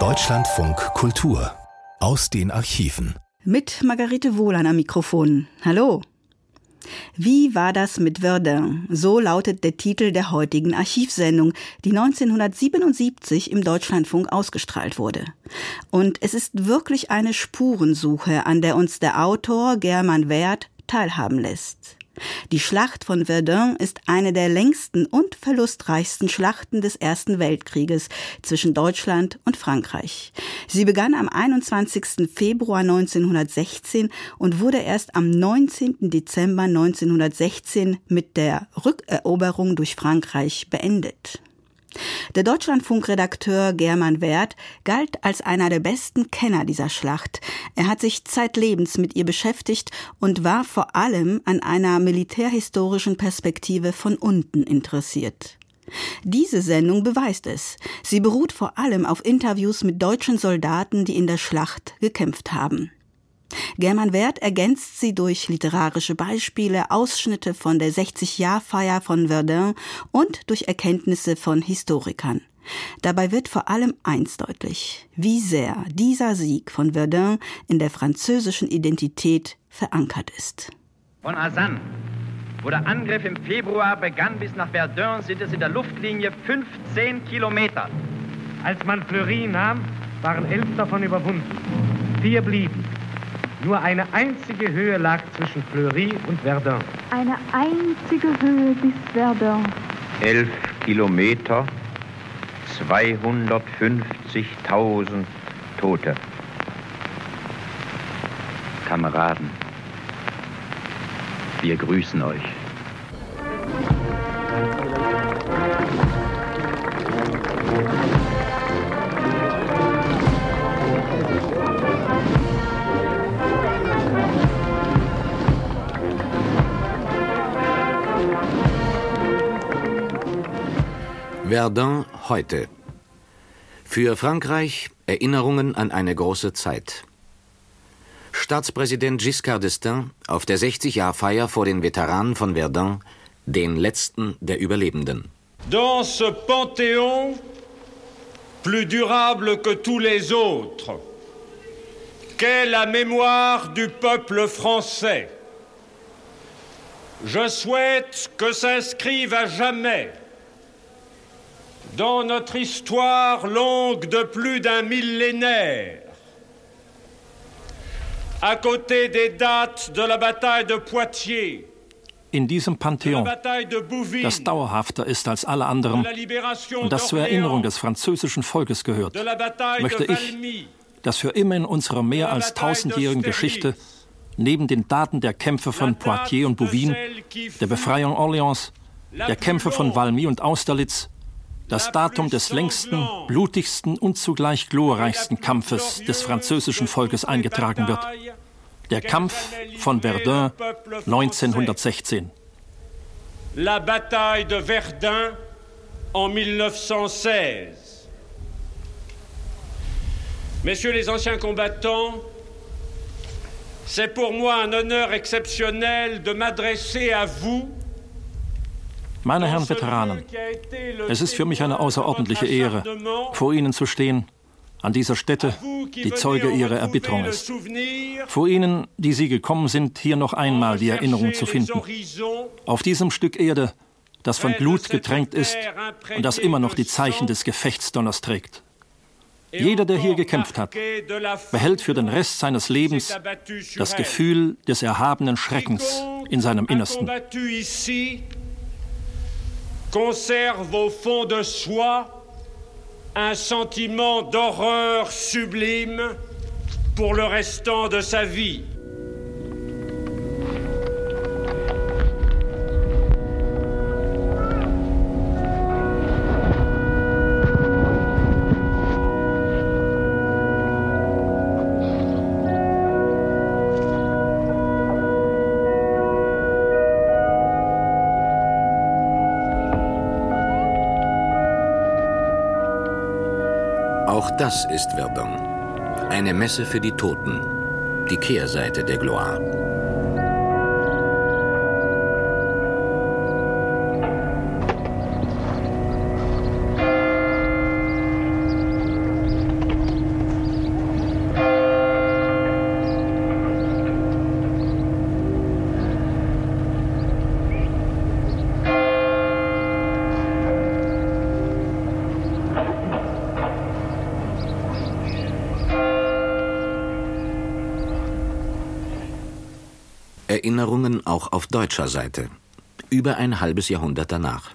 Deutschlandfunk Kultur aus den Archiven. Mit Margarete Wohlan am Mikrofon. Hallo. Wie war das mit Verdun? So lautet der Titel der heutigen Archivsendung, die 1977 im Deutschlandfunk ausgestrahlt wurde. Und es ist wirklich eine Spurensuche, an der uns der Autor German Wert teilhaben lässt. Die Schlacht von Verdun ist eine der längsten und verlustreichsten Schlachten des Ersten Weltkrieges zwischen Deutschland und Frankreich. Sie begann am 21. Februar 1916 und wurde erst am 19. Dezember 1916 mit der Rückeroberung durch Frankreich beendet. Der Deutschlandfunkredakteur German Wert galt als einer der besten Kenner dieser Schlacht. Er hat sich zeitlebens mit ihr beschäftigt und war vor allem an einer militärhistorischen Perspektive von unten interessiert. Diese Sendung beweist es. Sie beruht vor allem auf Interviews mit deutschen Soldaten, die in der Schlacht gekämpft haben. German Wert ergänzt sie durch literarische Beispiele, Ausschnitte von der 60-Jahr-Feier von Verdun und durch Erkenntnisse von Historikern. Dabei wird vor allem eins deutlich, wie sehr dieser Sieg von Verdun in der französischen Identität verankert ist. Von Asan, wo der Angriff im Februar begann, bis nach Verdun sind es in der Luftlinie 15 Kilometer. Als man Fleury nahm, waren elf davon überwunden. Vier blieben. Nur eine einzige Höhe lag zwischen Fleury und Verdun. Eine einzige Höhe bis Verdun. Elf Kilometer, 250.000 Tote. Kameraden, wir grüßen euch. Verdun heute. Für Frankreich Erinnerungen an eine große Zeit. Staatspräsident Giscard d'Estaing auf der 60-Jahr-Feier vor den Veteranen von Verdun, den letzten der Überlebenden. Dans ce panthéon plus durable que tous les autres, qu'est la mémoire du peuple français, je souhaite que s'inscrive à jamais dans notre histoire longue de plus d'un millénaire, à côté des dates de la bataille de Poitiers, in diesem Pantheon, das dauerhafter ist als alle anderen und das zur Erinnerung des französischen Volkes gehört, möchte ich, dass für immer in unserer mehr als tausendjährigen Geschichte neben den Daten der Kämpfe von Poitiers und Bouvines, der Befreiung Orleans, der Kämpfe von Valmy und Austerlitz das Datum des längsten, blutigsten und zugleich glorreichsten Kampfes des französischen Volkes eingetragen wird. Der Kampf von Verdun 1916. La bataille de Verdun en 1916. Messieurs les anciens combattants, c'est pour moi un honneur exceptionnel de m'adresser à vous meine Herren Veteranen, es ist für mich eine außerordentliche Ehre, vor Ihnen zu stehen, an dieser Stätte, die Zeuge Ihrer Erbitterung ist. Vor Ihnen, die Sie gekommen sind, hier noch einmal die Erinnerung zu finden. Auf diesem Stück Erde, das von Blut getränkt ist und das immer noch die Zeichen des Gefechtsdonners trägt. Jeder, der hier gekämpft hat, behält für den Rest seines Lebens das Gefühl des erhabenen Schreckens in seinem Innersten. Conserve au fond de soi un sentiment d'horreur sublime pour le restant de sa vie. Das ist Verdun. Eine Messe für die Toten. Die Kehrseite der Gloire. Erinnerungen auch auf deutscher Seite. Über ein halbes Jahrhundert danach.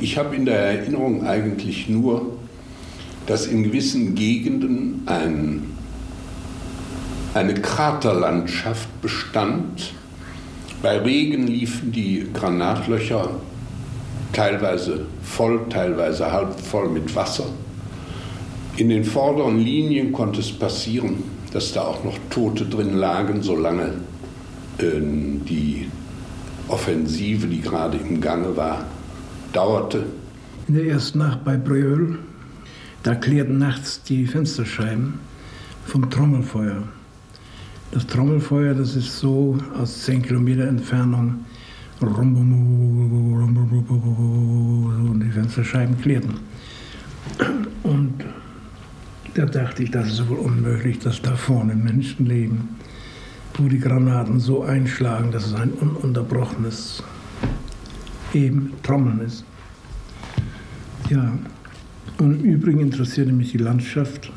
Ich habe in der Erinnerung eigentlich nur, dass in gewissen Gegenden ein, eine Kraterlandschaft bestand. Bei Regen liefen die Granatlöcher teilweise voll, teilweise halb voll mit Wasser. In den vorderen Linien konnte es passieren, dass da auch noch Tote drin lagen, solange die Offensive, die gerade im Gange war, dauerte. In der ersten Nacht bei Bröhl, da klärten nachts die Fensterscheiben vom Trommelfeuer. Das Trommelfeuer, das ist so aus 10 Kilometer Entfernung und die Fensterscheiben klärten. Und da dachte ich, das ist wohl unmöglich, dass da vorne Menschen leben, wo die Granaten so einschlagen, dass es ein ununterbrochenes eben Trommeln ist. Ja, und im Übrigen interessierte mich die Landschaft.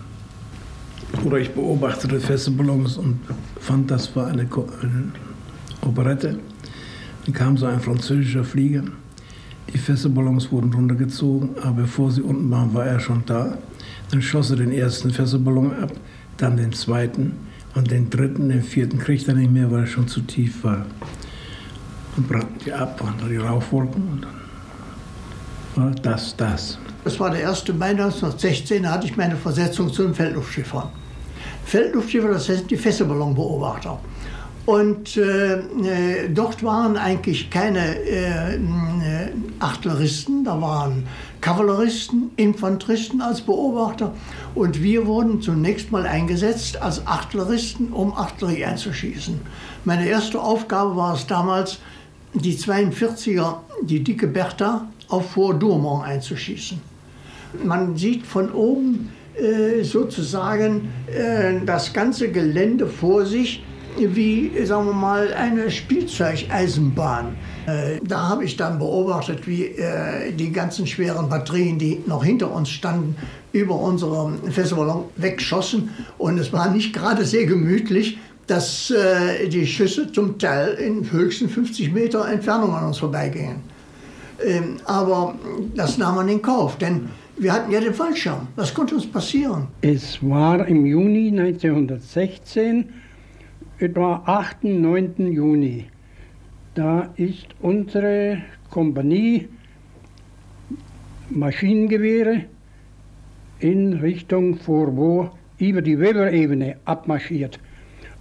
Oder ich beobachtete Festivalons und fand, das war eine, eine Operette. Dann kam so ein französischer Flieger. Die Fässerballons wurden runtergezogen, aber bevor sie unten waren, war er schon da. Dann schoss er den ersten Fässerballon ab, dann den zweiten und den dritten, den vierten kriegte er nicht mehr, weil er schon zu tief war und brannten die ab und die Rauchwolken und dann war das, das. Das war der 1. Mai 1916, da hatte ich meine Versetzung zu den Feldluftschiffern. Feldluftschiffer, das sind die Fässerballonbeobachter. Und äh, äh, dort waren eigentlich keine äh, äh, Artilleristen, da waren Kavalleristen, Infanteristen als Beobachter. Und wir wurden zunächst mal eingesetzt als Artilleristen, um Artillerie einzuschießen. Meine erste Aufgabe war es damals, die 42er, die dicke Bertha, auf Fort Dourmont einzuschießen. Man sieht von oben äh, sozusagen äh, das ganze Gelände vor sich wie, sagen wir mal, eine Spielzeugeisenbahn. Äh, da habe ich dann beobachtet, wie äh, die ganzen schweren Batterien, die noch hinter uns standen, über unsere Festivalballon wegschossen. Und es war nicht gerade sehr gemütlich, dass äh, die Schüsse zum Teil in höchsten 50 Meter Entfernung an uns vorbeigingen. Ähm, aber das nahm man in Kauf, denn wir hatten ja den Fallschirm. Was konnte uns passieren? Es war im Juni 1916, etwa 8. 9. Juni. Da ist unsere Kompanie Maschinengewehre in Richtung Fourbeau über die Weberebene abmarschiert.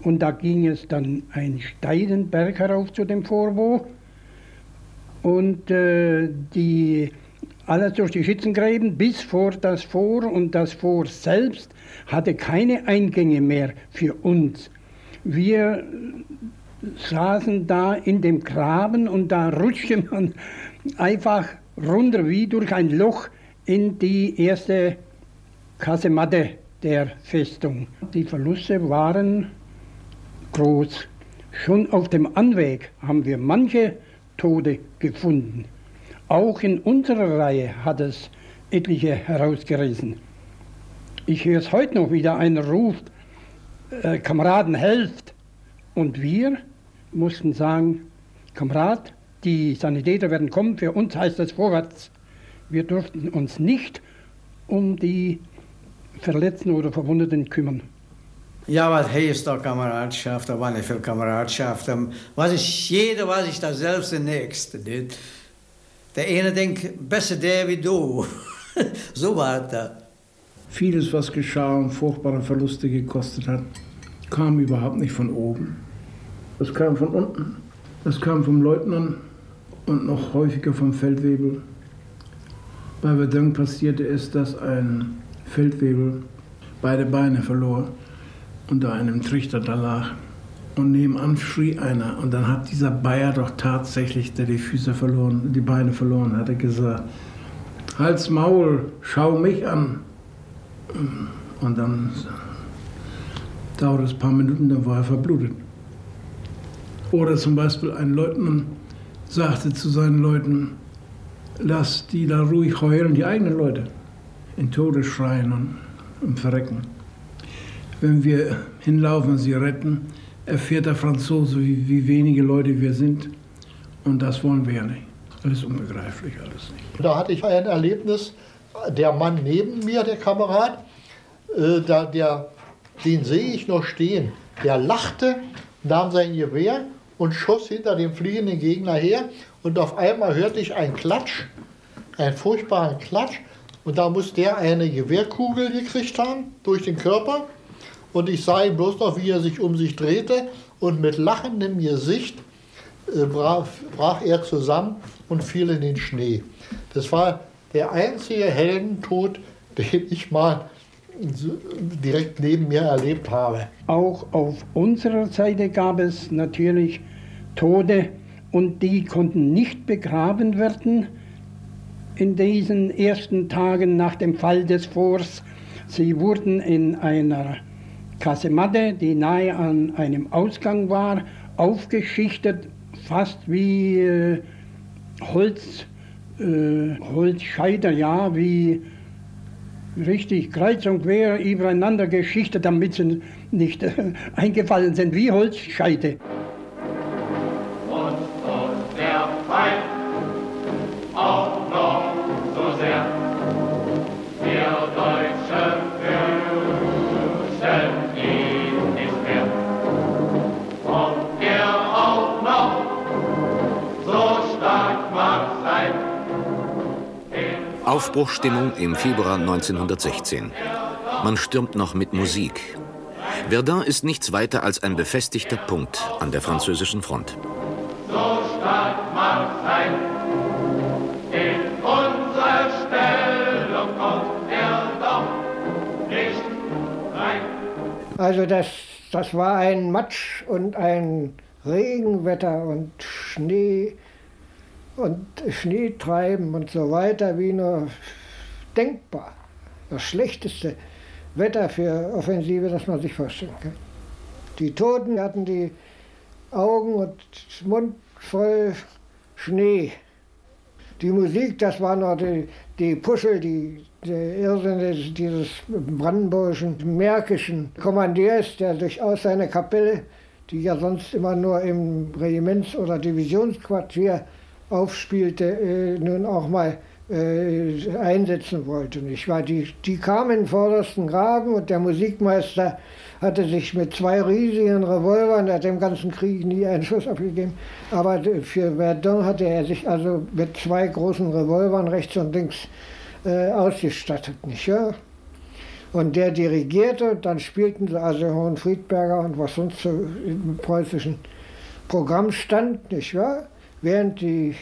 Und da ging es dann einen steilen Berg herauf zu dem Fourbeau. Und äh, die, alles durch die Schützengräben bis vor das Vor und das Vor selbst hatte keine Eingänge mehr für uns. Wir saßen da in dem Graben und da rutschte man einfach runter wie durch ein Loch in die erste Kasematte der Festung. Die Verluste waren groß. Schon auf dem Anweg haben wir manche Tote gefunden. Auch in unserer Reihe hat es etliche herausgerissen. Ich höre es heute noch wieder, einer ruft, äh, Kameraden, helft! Und wir mussten sagen, Kamerad, die Sanitäter werden kommen, für uns heißt das vorwärts. Wir durften uns nicht um die Verletzten oder Verwundeten kümmern. Ja, was heißt da Kameradschaft? Da war nicht viel Kameradschaft. Was ist, jeder war sich da selbst der Nächste. Nicht? Der eine denkt, besser der wie du. so war das. Vieles, was geschah und furchtbare Verluste gekostet hat, kam überhaupt nicht von oben. Das kam von unten. Das kam vom Leutnant und noch häufiger vom Feldwebel. Bei Verdun passierte es, dass ein Feldwebel beide Beine verlor unter einem Trichter da lag. Und nebenan schrie einer. Und dann hat dieser Bayer doch tatsächlich, der die Füße verloren, die Beine verloren hatte, gesagt: Hals, Maul, schau mich an. Und dann dauerte es ein paar Minuten, dann war er verblutet. Oder zum Beispiel ein Leutnant sagte zu seinen Leuten: Lass die da ruhig heulen, die eigenen Leute, in Tode schreien und, und verrecken wenn wir hinlaufen und sie retten, erfährt der Franzose, wie, wie wenige Leute wir sind. Und das wollen wir ja nicht. Ist unbegreiflich alles nicht. Da hatte ich ein Erlebnis, der Mann neben mir, der Kamerad, äh, der, den sehe ich noch stehen. Der lachte, nahm sein Gewehr und schoss hinter dem fliegenden Gegner her. Und auf einmal hörte ich einen Klatsch, einen furchtbaren Klatsch. Und da muss der eine Gewehrkugel gekriegt haben durch den Körper. Und ich sah ihn bloß noch, wie er sich um sich drehte und mit lachendem Gesicht äh, brach, brach er zusammen und fiel in den Schnee. Das war der einzige Heldentod, den ich mal direkt neben mir erlebt habe. Auch auf unserer Seite gab es natürlich Tode und die konnten nicht begraben werden in diesen ersten Tagen nach dem Fall des Forts. Sie wurden in einer Kasematte, die nahe an einem Ausgang war, aufgeschichtet, fast wie äh, Holz, äh, Holzscheider, ja, wie richtig kreuz und quer übereinander geschichtet, damit sie nicht äh, eingefallen sind wie Holzscheite. Aufbruchstimmung im Februar 1916. Man stürmt noch mit Musik. Verdun ist nichts weiter als ein befestigter Punkt an der französischen Front. So stark mag sein, in unsere Stellung kommt er doch nicht rein. Also das, das war ein Matsch und ein Regenwetter und Schnee und Schnee treiben und so weiter, wie nur denkbar. Das schlechteste Wetter für Offensive, das man sich vorstellen kann. Die Toten hatten die Augen und Mund voll Schnee. Die Musik, das war noch die, die Puschel, die, der Irrsinn dieses brandenburgischen, märkischen Kommandiers, der durchaus seine Kapelle, die ja sonst immer nur im Regiments- oder Divisionsquartier aufspielte, äh, nun auch mal äh, einsetzen wollte. Nicht wahr? Die, die kamen in den vordersten Graben und der Musikmeister hatte sich mit zwei riesigen Revolvern, er hat dem ganzen Krieg nie einen Schuss abgegeben, aber für Verdun hatte er sich also mit zwei großen Revolvern rechts und links äh, ausgestattet. Nicht wahr? Und der dirigierte, dann spielten sie also Hohenfriedberger und was sonst so im preußischen Programm stand, nicht wahr? Während die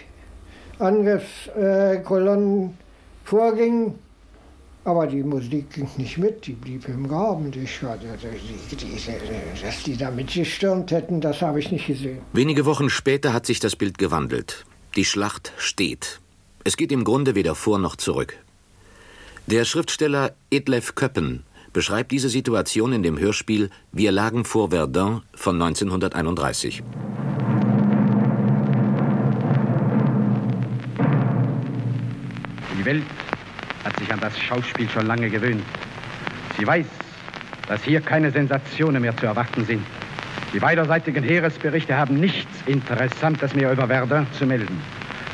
Angriffskolonnen vorgingen. Aber die Musik ging nicht mit, die blieb im Graben. Dass die da mitgestürmt hätten, das habe ich nicht gesehen. Wenige Wochen später hat sich das Bild gewandelt. Die Schlacht steht. Es geht im Grunde weder vor noch zurück. Der Schriftsteller Edlef Köppen beschreibt diese Situation in dem Hörspiel Wir lagen vor Verdun von 1931. Welt hat sich an das Schauspiel schon lange gewöhnt. Sie weiß, dass hier keine Sensationen mehr zu erwarten sind. Die beiderseitigen Heeresberichte haben nichts Interessantes mehr über Verdun zu melden.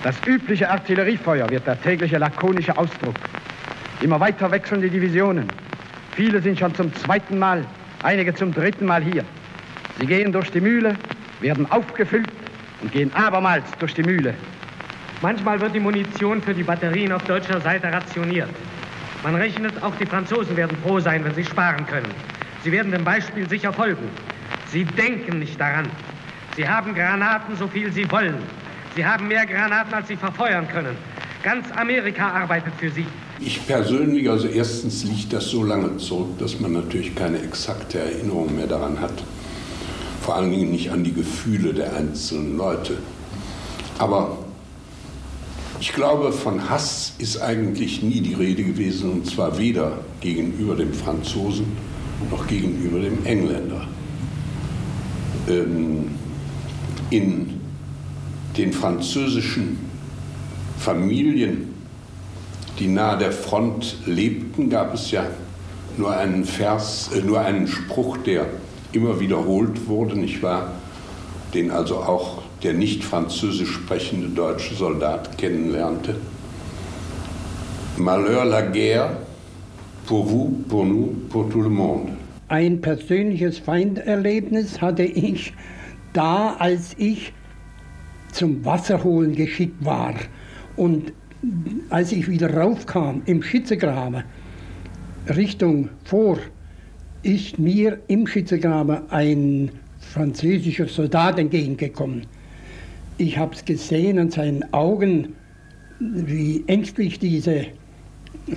Das übliche Artilleriefeuer wird der tägliche lakonische Ausdruck. Immer weiter wechseln die Divisionen. Viele sind schon zum zweiten Mal, einige zum dritten Mal hier. Sie gehen durch die Mühle, werden aufgefüllt und gehen abermals durch die Mühle. Manchmal wird die Munition für die Batterien auf deutscher Seite rationiert. Man rechnet, auch die Franzosen werden froh sein, wenn sie sparen können. Sie werden dem Beispiel sicher folgen. Sie denken nicht daran. Sie haben Granaten, so viel sie wollen. Sie haben mehr Granaten, als sie verfeuern können. Ganz Amerika arbeitet für sie. Ich persönlich, also erstens liegt das so lange zurück, dass man natürlich keine exakte Erinnerung mehr daran hat. Vor allen Dingen nicht an die Gefühle der einzelnen Leute. Aber ich glaube, von Hass ist eigentlich nie die Rede gewesen, und zwar weder gegenüber dem Franzosen noch gegenüber dem Engländer. Ähm, in den französischen Familien, die nahe der Front lebten, gab es ja nur einen Vers, äh, nur einen Spruch, der immer wiederholt wurde, nicht wahr? Den also auch der nicht französisch sprechende deutsche Soldat kennenlernte. Malheur la guerre, pour vous, pour nous, pour tout le monde. Ein persönliches Feinderlebnis hatte ich da, als ich zum Wasserholen geschickt war. Und als ich wieder raufkam im Schützegraben Richtung vor, ist mir im Schützegraben ein französischer Soldat entgegengekommen. Ich habe es gesehen an seinen Augen, wie ängstlich diese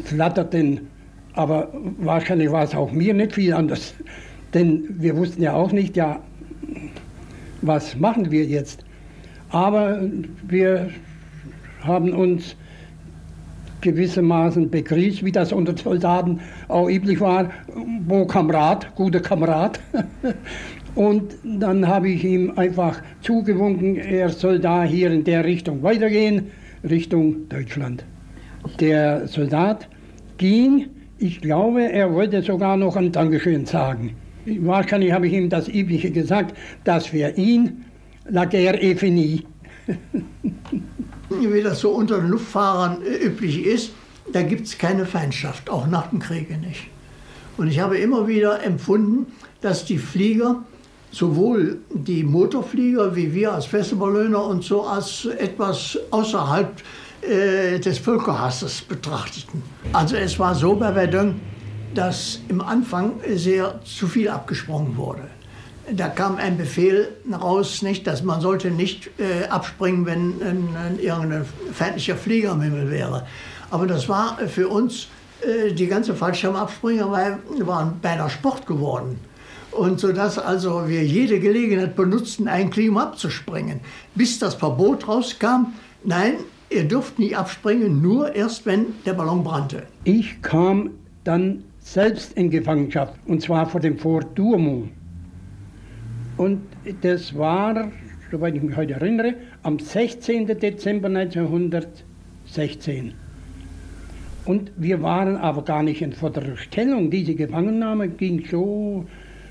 flatterten, aber wahrscheinlich war es auch mir nicht viel anders, denn wir wussten ja auch nicht, ja, was machen wir jetzt? Aber wir haben uns gewissermaßen begrüßt, wie das unter Soldaten auch üblich war. Bon Kamerad, guter Kamerad. Und dann habe ich ihm einfach zugewunken, er soll da hier in der Richtung weitergehen, Richtung Deutschland. Der Soldat ging, ich glaube, er wollte sogar noch ein Dankeschön sagen. Wahrscheinlich habe ich ihm das Übliche gesagt, dass für ihn la guerre est finie. Wie das so unter den Luftfahrern üblich ist, da gibt es keine Feindschaft, auch nach dem Kriege nicht. Und ich habe immer wieder empfunden, dass die Flieger sowohl die Motorflieger wie wir als Festballöner und so als etwas außerhalb äh, des Völkerhasses betrachteten. Also es war so bei Verdun, dass im Anfang sehr zu viel abgesprungen wurde. Da kam ein Befehl raus, nicht, dass man sollte nicht äh, abspringen, wenn ein, irgendein feindlicher Flieger im Himmel wäre. Aber das war für uns, äh, die ganze Fallschirmabspringer waren beinahe Sport geworden. Und so dass also wir jede Gelegenheit benutzten, ein Klima abzuspringen. Bis das Verbot rauskam, nein, ihr dürft nicht abspringen, nur erst, wenn der Ballon brannte. Ich kam dann selbst in Gefangenschaft, und zwar vor dem Fort Duomo. Und das war, soweit ich mich heute erinnere, am 16. Dezember 1916. Und wir waren aber gar nicht in vorderer Stellung. Diese Gefangennahme ging so,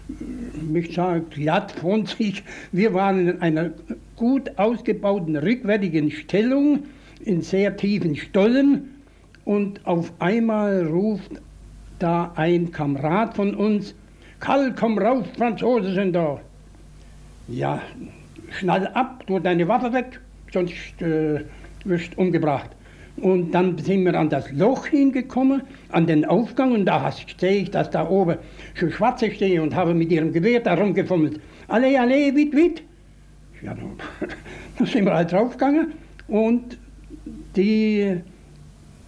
ich möchte sagen, glatt von sich. Wir waren in einer gut ausgebauten rückwärtigen Stellung, in sehr tiefen Stollen. Und auf einmal ruft da ein Kamerad von uns, Karl, komm raus, Franzosen sind da. Ja, schnall ab, tu deine Waffe weg, sonst äh, wirst umgebracht. Und dann sind wir an das Loch hingekommen, an den Aufgang, und da sehe ich, dass da oben schon Schwarze stehen und habe mit ihrem Gewehr da rumgefummelt. Alle, alle, wit, wit. Ja, dann sind wir halt draufgegangen und die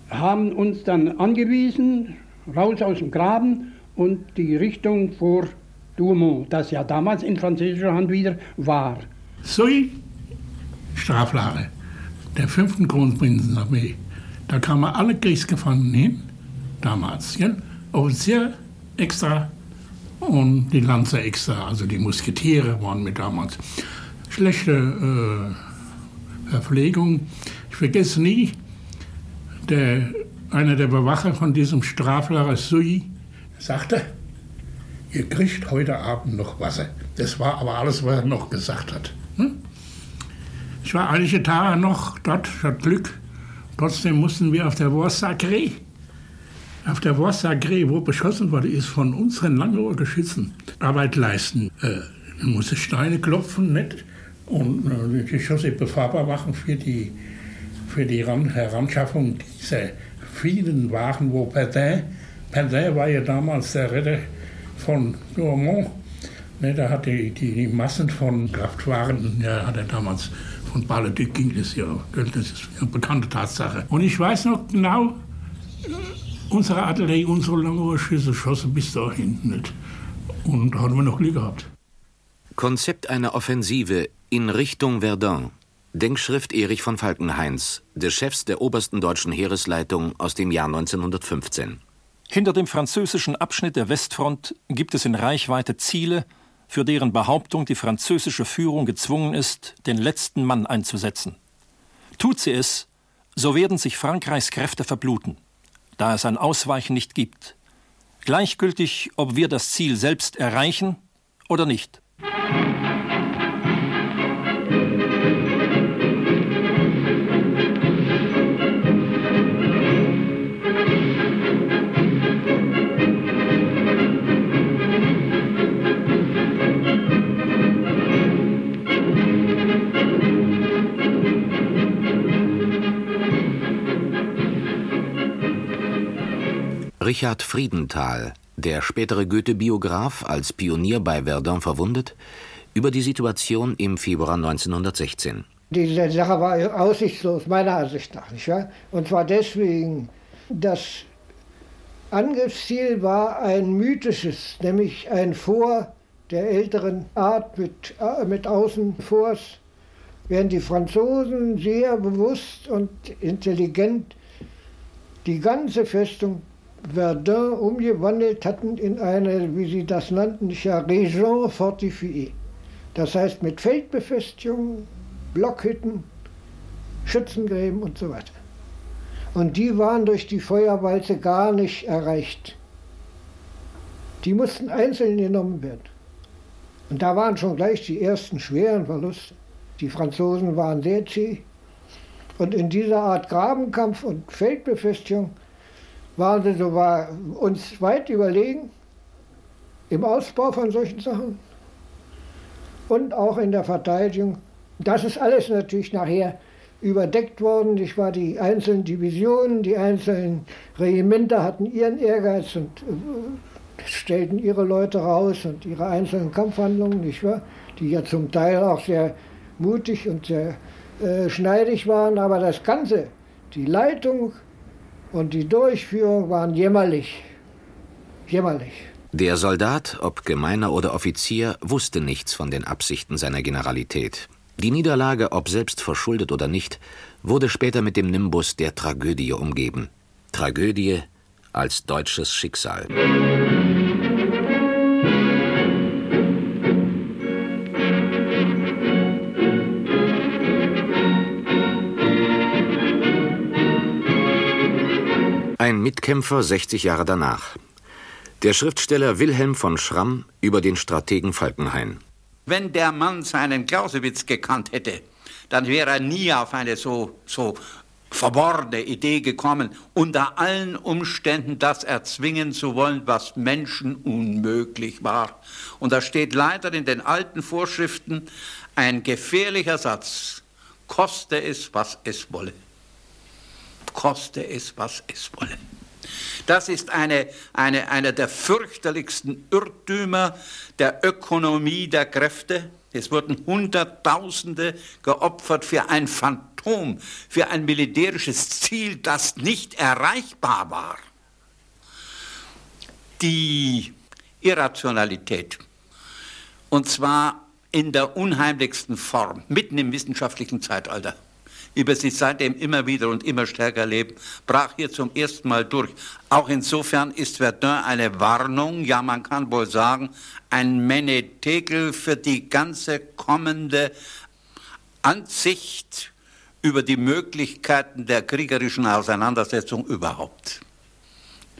haben uns dann angewiesen, raus aus dem Graben und die Richtung vor Douaumont, das ja damals in französischer Hand wieder war. Sui, Straflage der fünften Kronprinzenarmee. Da kamen alle Kriegsgefangenen hin, damals, ja? Offizier extra und die Lanzer extra, also die Musketiere waren mit damals. Schlechte äh, Verpflegung. Ich vergesse nie, der, einer der Bewacher von diesem Straflager Sui sagte, ihr kriegt heute Abend noch Wasser. Das war aber alles, was er noch gesagt hat. Hm? Ich war einige Tage noch dort, ich hatte Glück. Trotzdem mussten wir auf der Voie Sacrée, auf der Voie Sacrée, wo beschossen wurde, ist von unseren Langeohrgeschützen Arbeit leisten. Äh, man musste Steine klopfen, nicht? Und äh, die Geschosse befahrbar machen für die, für die Heranschaffung dieser vielen Waren, wo Perdin, Perdin war ja damals der Retter von Gourmont. Ne, da hat die, die Massen von Kraftwaren, ja, hat er damals von Baladik ging das ja. Das ist eine bekannte Tatsache. Und ich weiß noch genau, unsere Artillerie, unsere Langohrschüsse schossen bis dahin nicht. Und da haben wir noch Glück gehabt. Konzept einer Offensive in Richtung Verdun. Denkschrift Erich von Falkenhains, des Chefs der obersten deutschen Heeresleitung aus dem Jahr 1915. Hinter dem französischen Abschnitt der Westfront gibt es in Reichweite Ziele, für deren Behauptung die französische Führung gezwungen ist, den letzten Mann einzusetzen. Tut sie es, so werden sich Frankreichs Kräfte verbluten, da es ein Ausweichen nicht gibt. Gleichgültig, ob wir das Ziel selbst erreichen oder nicht? Richard Friedenthal, der spätere Goethe-Biograf, als Pionier bei Verdun verwundet, über die Situation im Februar 1916. Diese Sache war aussichtslos, meiner Ansicht nach. Nicht wahr? Und zwar deswegen, das Angriffsziel war ein mythisches, nämlich ein Fort der älteren Art mit, äh, mit Außenforts, während die Franzosen sehr bewusst und intelligent die ganze Festung Verdun umgewandelt hatten in eine, wie sie das nannten, Région fortifiée. Das heißt mit Feldbefestigungen, Blockhütten, Schützengräben und so weiter. Und die waren durch die Feuerwalze gar nicht erreicht. Die mussten einzeln genommen werden. Und da waren schon gleich die ersten schweren Verluste. Die Franzosen waren sehr zäh. Und in dieser Art Grabenkampf und Feldbefestigung waren sie sogar uns weit überlegen im Ausbau von solchen Sachen und auch in der Verteidigung. Das ist alles natürlich nachher überdeckt worden. Ich war die einzelnen Divisionen, die einzelnen Regimenter hatten ihren Ehrgeiz und äh, stellten ihre Leute raus und ihre einzelnen Kampfhandlungen, nicht wahr? die ja zum Teil auch sehr mutig und sehr äh, schneidig waren. Aber das Ganze, die Leitung und die Durchführung waren jämmerlich. Jämmerlich. Der Soldat, ob Gemeiner oder Offizier, wusste nichts von den Absichten seiner Generalität. Die Niederlage, ob selbst verschuldet oder nicht, wurde später mit dem Nimbus der Tragödie umgeben. Tragödie als deutsches Schicksal. Ein Mitkämpfer 60 Jahre danach. Der Schriftsteller Wilhelm von Schramm über den Strategen Falkenhayn. Wenn der Mann seinen Clausewitz gekannt hätte, dann wäre er nie auf eine so, so verborgene Idee gekommen, unter allen Umständen das erzwingen zu wollen, was Menschen unmöglich war. Und da steht leider in den alten Vorschriften ein gefährlicher Satz, koste es, was es wolle koste es, was es wolle. Das ist eine, eine, einer der fürchterlichsten Irrtümer der Ökonomie der Kräfte. Es wurden Hunderttausende geopfert für ein Phantom, für ein militärisches Ziel, das nicht erreichbar war. Die Irrationalität, und zwar in der unheimlichsten Form, mitten im wissenschaftlichen Zeitalter über sie seitdem immer wieder und immer stärker leben, brach hier zum ersten Mal durch. Auch insofern ist Verdun eine Warnung, ja man kann wohl sagen, ein Menetekel für die ganze kommende Ansicht über die Möglichkeiten der kriegerischen Auseinandersetzung überhaupt.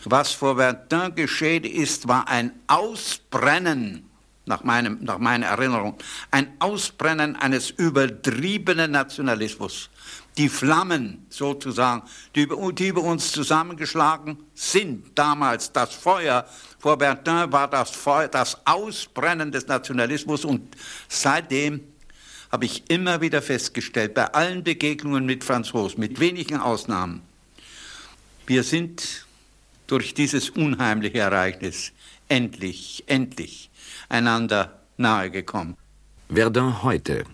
Was vor Verdun geschehen ist, war ein Ausbrennen nach, meinem, nach meiner Erinnerung, ein Ausbrennen eines übertriebenen Nationalismus. Die Flammen sozusagen, die, die über uns zusammengeschlagen sind, damals das Feuer, vor Bertin war das Feuer, das Ausbrennen des Nationalismus und seitdem habe ich immer wieder festgestellt, bei allen Begegnungen mit Franzosen, mit wenigen Ausnahmen, wir sind durch dieses unheimliche Ereignis endlich, endlich einander nahegekommen. Verdun heute.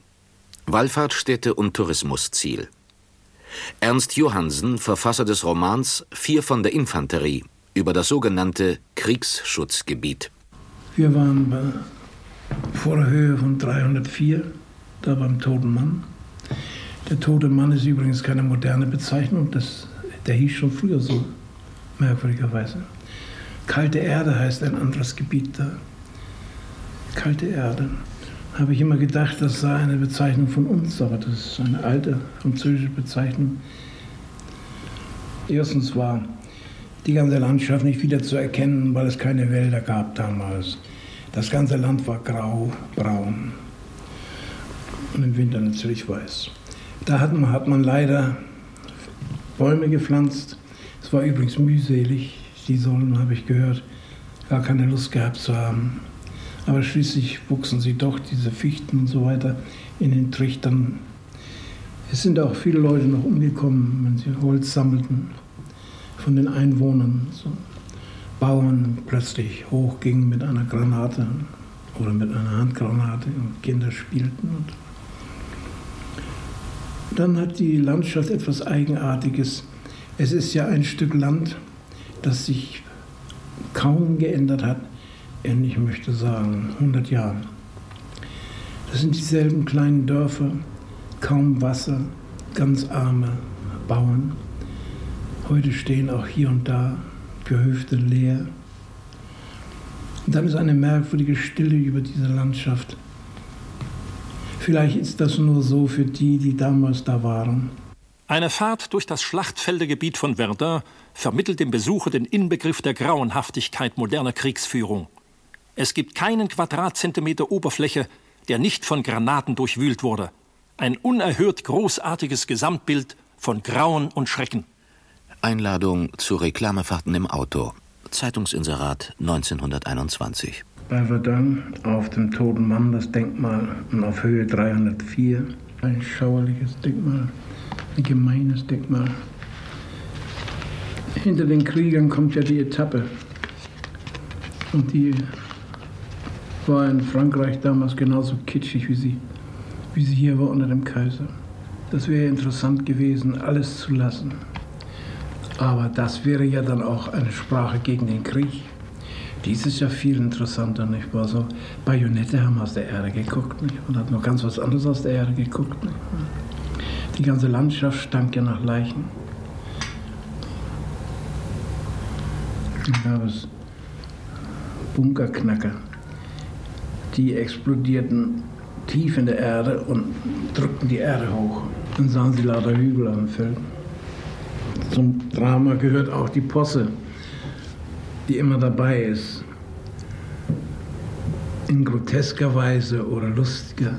Wallfahrtsstätte und Tourismusziel. Ernst Johansen, Verfasser des Romans Vier von der Infanterie über das sogenannte Kriegsschutzgebiet. Wir waren bei, vor der Höhe von 304, da beim Toten Mann. Der Tote Mann ist übrigens keine moderne Bezeichnung, das, der hieß schon früher so, merkwürdigerweise. Kalte Erde heißt ein anderes Gebiet da kalte Erde. Habe ich immer gedacht, das sei eine Bezeichnung von uns, aber das ist eine alte französische Bezeichnung. Erstens war die ganze Landschaft nicht wieder zu erkennen, weil es keine Wälder gab damals. Das ganze Land war grau, braun und im Winter natürlich weiß. Da hat man, hat man leider Bäume gepflanzt. Es war übrigens mühselig. Die sollen, habe ich gehört, gar keine Lust gehabt zu haben. Aber schließlich wuchsen sie doch, diese Fichten und so weiter, in den Trichtern. Es sind auch viele Leute noch umgekommen, wenn sie Holz sammelten von den Einwohnern. So Bauern plötzlich hochgingen mit einer Granate oder mit einer Handgranate und Kinder spielten. Und dann hat die Landschaft etwas Eigenartiges. Es ist ja ein Stück Land, das sich kaum geändert hat in, ich möchte sagen, 100 Jahren. Das sind dieselben kleinen Dörfer, kaum Wasser, ganz arme Bauern. Heute stehen auch hier und da Gehöfte leer. Und dann ist eine merkwürdige Stille über diese Landschaft. Vielleicht ist das nur so für die, die damals da waren. Eine Fahrt durch das Schlachtfeldegebiet von Verdun vermittelt dem Besucher den Inbegriff der Grauenhaftigkeit moderner Kriegsführung. Es gibt keinen Quadratzentimeter Oberfläche, der nicht von Granaten durchwühlt wurde. Ein unerhört großartiges Gesamtbild von Grauen und Schrecken. Einladung zu Reklamefahrten im Auto. Zeitungsinserat 1921. Bei Verdun auf dem Toten Mann das Denkmal und auf Höhe 304 ein schauerliches Denkmal, ein gemeines Denkmal. Hinter den Kriegern kommt ja die Etappe. Und die war in Frankreich damals genauso kitschig wie sie, wie sie hier war unter dem Kaiser. Das wäre interessant gewesen, alles zu lassen. Aber das wäre ja dann auch eine Sprache gegen den Krieg. Dies ist ja viel interessanter, nicht wahr? So Bajonette haben aus der Erde geguckt, nicht? Und hat noch ganz was anderes aus der Erde geguckt, nicht? Die ganze Landschaft stank ja nach Leichen. Dann gab es Bunkerknacker, die explodierten tief in der Erde und drückten die Erde hoch. Dann sahen sie lauter Hügel am Feld. Zum Drama gehört auch die Posse, die immer dabei ist. In grotesker Weise oder lustiger,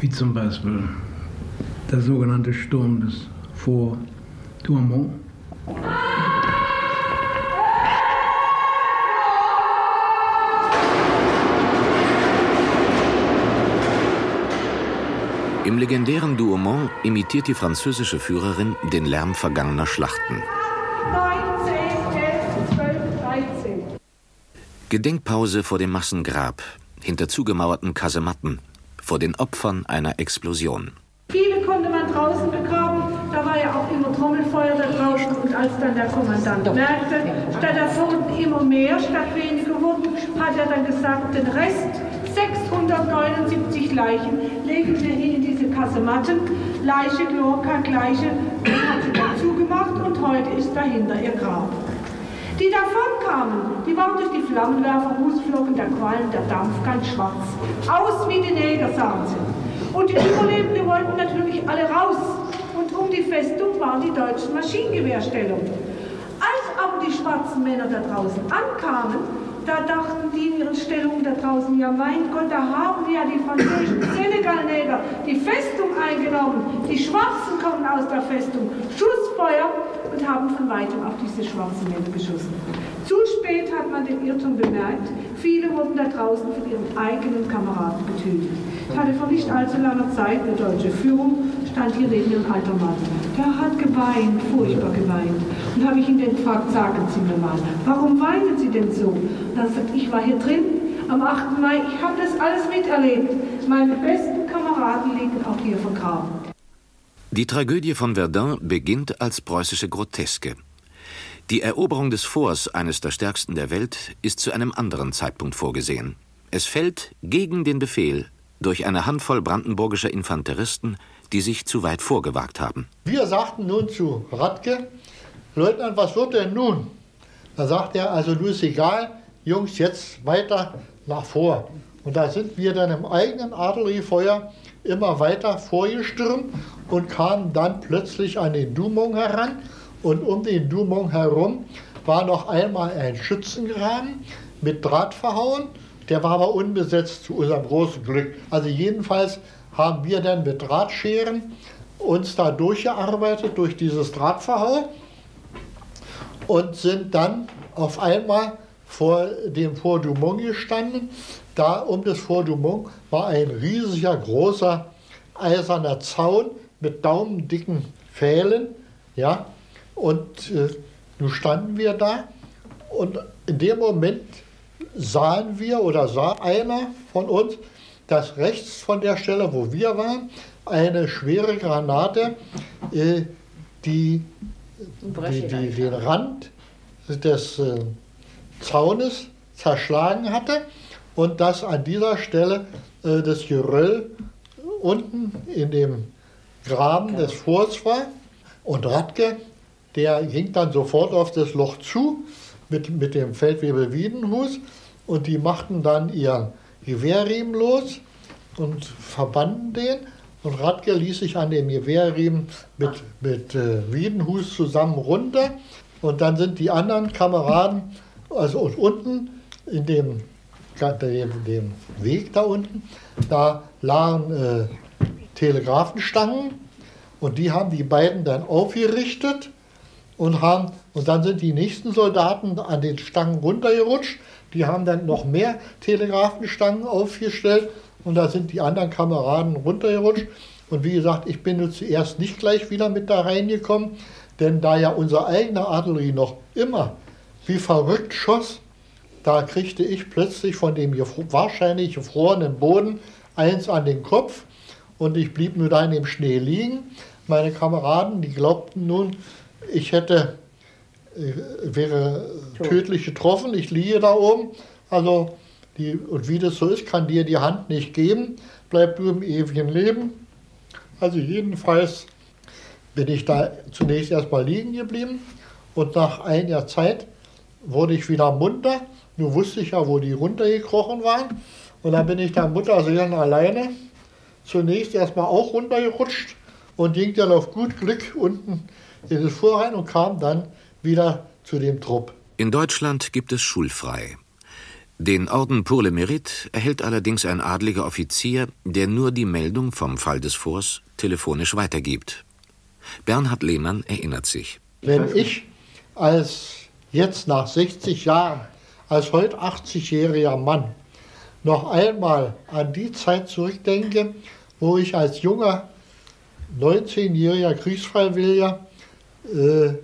wie zum Beispiel der sogenannte Sturm des Fort Tourmont. Im legendären Douaumont imitiert die französische Führerin den Lärm vergangener Schlachten. 19, 11, 12, 13. Gedenkpause vor dem Massengrab, hinter zugemauerten Kasematten, vor den Opfern einer Explosion. Viele konnte man draußen begraben. Da war ja auch immer Trommelfeuer da draußen. Und als dann der Kommandant merkte, statt dass wurden immer mehr, statt weniger wurden, hat er dann gesagt, den Rest, 679 Leichen, legen wir hier in diese Kasematten. Leiche, Glorka, gleiche, hat sie dann zugemacht und heute ist dahinter ihr Grab. Die davon kamen, die waren durch die Flammenwerfer, Rußflocken, der Qualm, der Dampf ganz schwarz. Aus wie die Neger sahen sie. Und die Überlebenden wollten natürlich alle raus. Und um die Festung waren die deutschen Maschinengewehrstellungen. Als aber die schwarzen Männer da draußen ankamen, da dachten die in ihren Stellungen da draußen, ja mein Gott, da haben ja die französischen Senegalneger die Festung eingenommen. Die Schwarzen kommen aus der Festung. Schussfeuer und haben von weitem auf diese schwarzen Männer geschossen. Zu spät hat man den Irrtum bemerkt. Viele wurden da draußen von ihren eigenen Kameraden getötet. Ich hatte vor nicht allzu langer Zeit eine deutsche Führung, stand hier neben mir ein alter Mann. Der hat geweint, furchtbar geweint. Und habe ich ihn dann gefragt, sagen Sie mir mal, warum weinen Sie denn so? Und dann sagt ich war hier drin am 8. Mai, ich habe das alles miterlebt. Meine besten Kameraden liegen auch hier vergraben. Die Tragödie von Verdun beginnt als preußische Groteske. Die Eroberung des Forts, eines der stärksten der Welt, ist zu einem anderen Zeitpunkt vorgesehen. Es fällt gegen den Befehl durch eine Handvoll brandenburgischer Infanteristen, die sich zu weit vorgewagt haben. Wir sagten nun zu Radke, Leutnant, was wird denn nun? Da sagt er, also du ist egal, Jungs, jetzt weiter nach vor. Und da sind wir dann im eigenen Artilleriefeuer immer weiter vorgestürmt und kamen dann plötzlich an den Dumont heran. Und um den Dumont herum war noch einmal ein Schützengraben mit Draht verhauen. Der war aber unbesetzt zu unserem großen Glück. Also jedenfalls haben wir dann mit Drahtscheren uns da durchgearbeitet durch dieses Drahtverhall und sind dann auf einmal vor dem Fort Dumont gestanden. Da um das Fort Dumont war ein riesiger, großer eiserner Zaun mit daumendicken Pfählen. Ja? Und äh, nun standen wir da und in dem Moment sahen wir oder sah einer von uns, dass rechts von der Stelle, wo wir waren, eine schwere Granate äh, die, die, die, den Rand des äh, Zaunes zerschlagen hatte und dass an dieser Stelle äh, das Geröll unten in dem Graben des Forts war. Und Radke, der ging dann sofort auf das Loch zu mit, mit dem Feldwebel Wiedenhus und die machten dann ihren Gewehrriemen los und verbanden den. Und Radke ließ sich an dem Gewehrriemen mit, mit äh, Wiedenhus zusammen runter. Und dann sind die anderen Kameraden, also unten in dem, dem, dem Weg da unten, da lagen äh, Telegrafenstangen und die haben die beiden dann aufgerichtet und haben und dann sind die nächsten Soldaten an den Stangen runtergerutscht. Die haben dann noch mehr Telegrafenstangen aufgestellt und da sind die anderen Kameraden runtergerutscht. Und wie gesagt, ich bin zuerst nicht gleich wieder mit da reingekommen, denn da ja unsere eigene Artillerie noch immer wie verrückt schoss, da kriegte ich plötzlich von dem wahrscheinlich gefrorenen Boden eins an den Kopf und ich blieb nur da in dem Schnee liegen. Meine Kameraden, die glaubten nun, ich hätte, wäre tödlich getroffen, ich liege da oben. Also, die, und wie das so ist, kann dir die Hand nicht geben, bleib du im ewigen Leben. Also jedenfalls bin ich da zunächst erstmal liegen geblieben und nach einiger Zeit wurde ich wieder munter. Nur wusste ich ja, wo die runtergekrochen waren. Und dann bin ich da Mutterseelen alleine zunächst erstmal auch runtergerutscht und ging dann auf gut Glück unten in das Vorrein und kam dann wieder zu dem Trupp. In Deutschland gibt es schulfrei. Den Orden pour le Mérite erhält allerdings ein adliger Offizier, der nur die Meldung vom Fall des Forts telefonisch weitergibt. Bernhard Lehmann erinnert sich. Wenn ich als jetzt nach 60 Jahren, als heute 80-jähriger Mann, noch einmal an die Zeit zurückdenke, wo ich als junger 19-jähriger Kriegsfreiwilliger äh,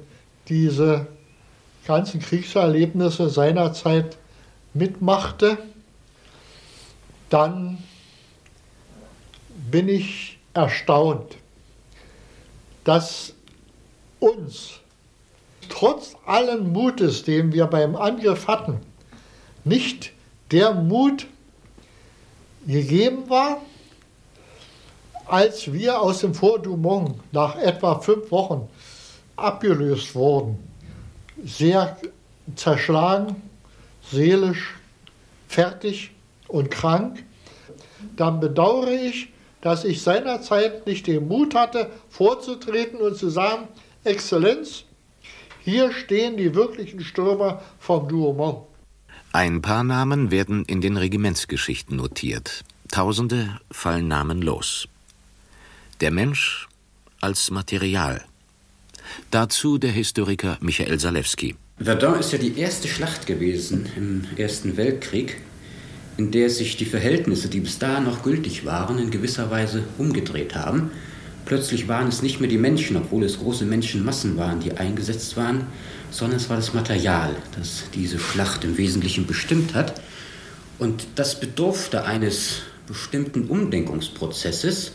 diese ganzen Kriegserlebnisse seinerzeit mitmachte, dann bin ich erstaunt, dass uns trotz allen Mutes, den wir beim Angriff hatten, nicht der Mut gegeben war, als wir aus dem Fort Dumont nach etwa fünf Wochen abgelöst wurden, sehr zerschlagen, seelisch fertig und krank, dann bedauere ich, dass ich seinerzeit nicht den Mut hatte, vorzutreten und zu sagen, Exzellenz, hier stehen die wirklichen Stürmer vom Douaumont. Ein paar Namen werden in den Regimentsgeschichten notiert. Tausende fallen namenlos. Der Mensch als Material. Dazu der Historiker Michael Salewski. Verdun ist ja die erste Schlacht gewesen im Ersten Weltkrieg, in der sich die Verhältnisse, die bis dahin noch gültig waren, in gewisser Weise umgedreht haben. Plötzlich waren es nicht mehr die Menschen, obwohl es große Menschenmassen waren, die eingesetzt waren, sondern es war das Material, das diese Schlacht im Wesentlichen bestimmt hat. Und das bedurfte eines bestimmten Umdenkungsprozesses,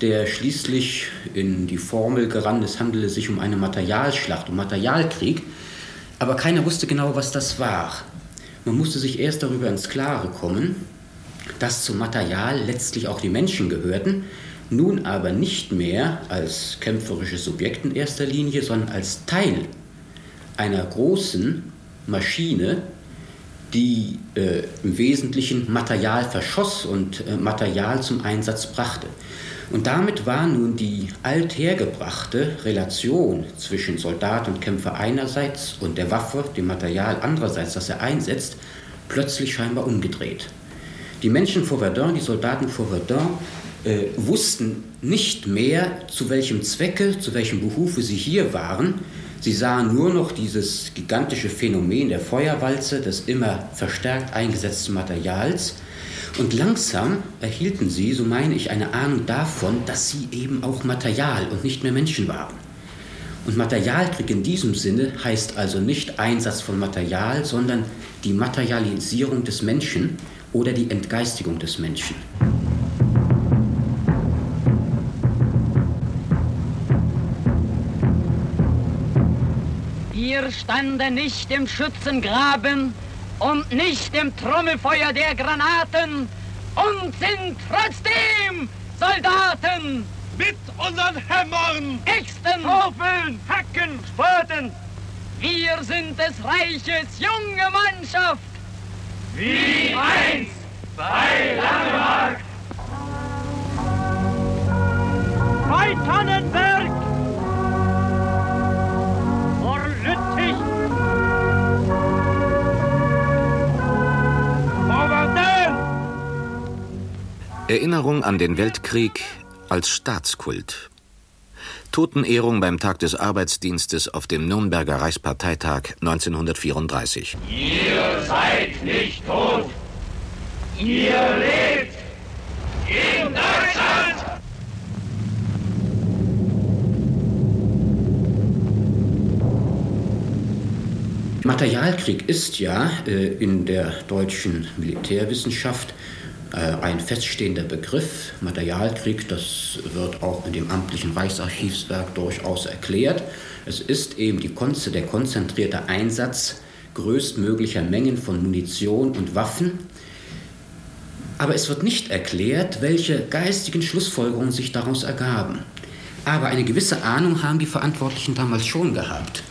der schließlich in die Formel gerannt, es handele sich um eine Materialschlacht, um Materialkrieg. Aber keiner wusste genau, was das war. Man musste sich erst darüber ins Klare kommen, dass zum Material letztlich auch die Menschen gehörten, nun aber nicht mehr als kämpferisches Subjekt in erster Linie, sondern als Teil einer großen Maschine, die äh, im Wesentlichen Material verschoss und äh, Material zum Einsatz brachte. Und damit war nun die althergebrachte Relation zwischen Soldat und Kämpfer einerseits und der Waffe, dem Material andererseits, das er einsetzt, plötzlich scheinbar umgedreht. Die Menschen vor Verdun, die Soldaten vor Verdun, äh, wussten nicht mehr, zu welchem Zwecke, zu welchem Behufe sie hier waren. Sie sahen nur noch dieses gigantische Phänomen der Feuerwalze, des immer verstärkt eingesetzten Materials. Und langsam erhielten sie, so meine ich, eine Ahnung davon, dass sie eben auch Material und nicht mehr Menschen waren. Und Materialkrieg in diesem Sinne heißt also nicht Einsatz von Material, sondern die Materialisierung des Menschen oder die Entgeistigung des Menschen. Wir standen nicht im Schützengraben und nicht im Trommelfeuer der Granaten und sind trotzdem Soldaten. Mit unseren Hämmern, Äxten, Schaufeln, Hacken, Spaten. Wir sind des Reiches junge Mannschaft. Wie einst bei Langemark. Bei Tannenberg. Erinnerung an den Weltkrieg als Staatskult. Totenehrung beim Tag des Arbeitsdienstes auf dem Nürnberger Reichsparteitag 1934. Ihr seid nicht tot. Ihr lebt in Deutschland. Materialkrieg ist ja äh, in der deutschen Militärwissenschaft ein feststehender Begriff. Materialkrieg, das wird auch in dem amtlichen Reichsarchivswerk durchaus erklärt. Es ist eben die, der konzentrierte Einsatz größtmöglicher Mengen von Munition und Waffen. Aber es wird nicht erklärt, welche geistigen Schlussfolgerungen sich daraus ergaben. Aber eine gewisse Ahnung haben die Verantwortlichen damals schon gehabt.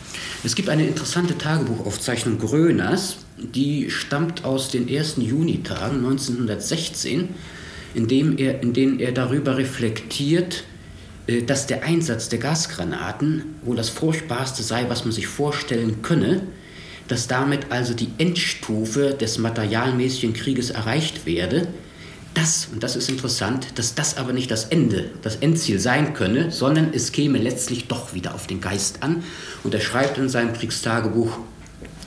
Es gibt eine interessante Tagebuchaufzeichnung Gröners, die stammt aus den ersten Junitagen 1916, in, dem er, in denen er darüber reflektiert, äh, dass der Einsatz der Gasgranaten wohl das Furchtbarste sei, was man sich vorstellen könne, dass damit also die Endstufe des materialmäßigen Krieges erreicht werde, das, und das ist interessant, dass das aber nicht das Ende, das Endziel sein könne, sondern es käme letztlich doch wieder auf den Geist an. Und er schreibt in seinem Kriegstagebuch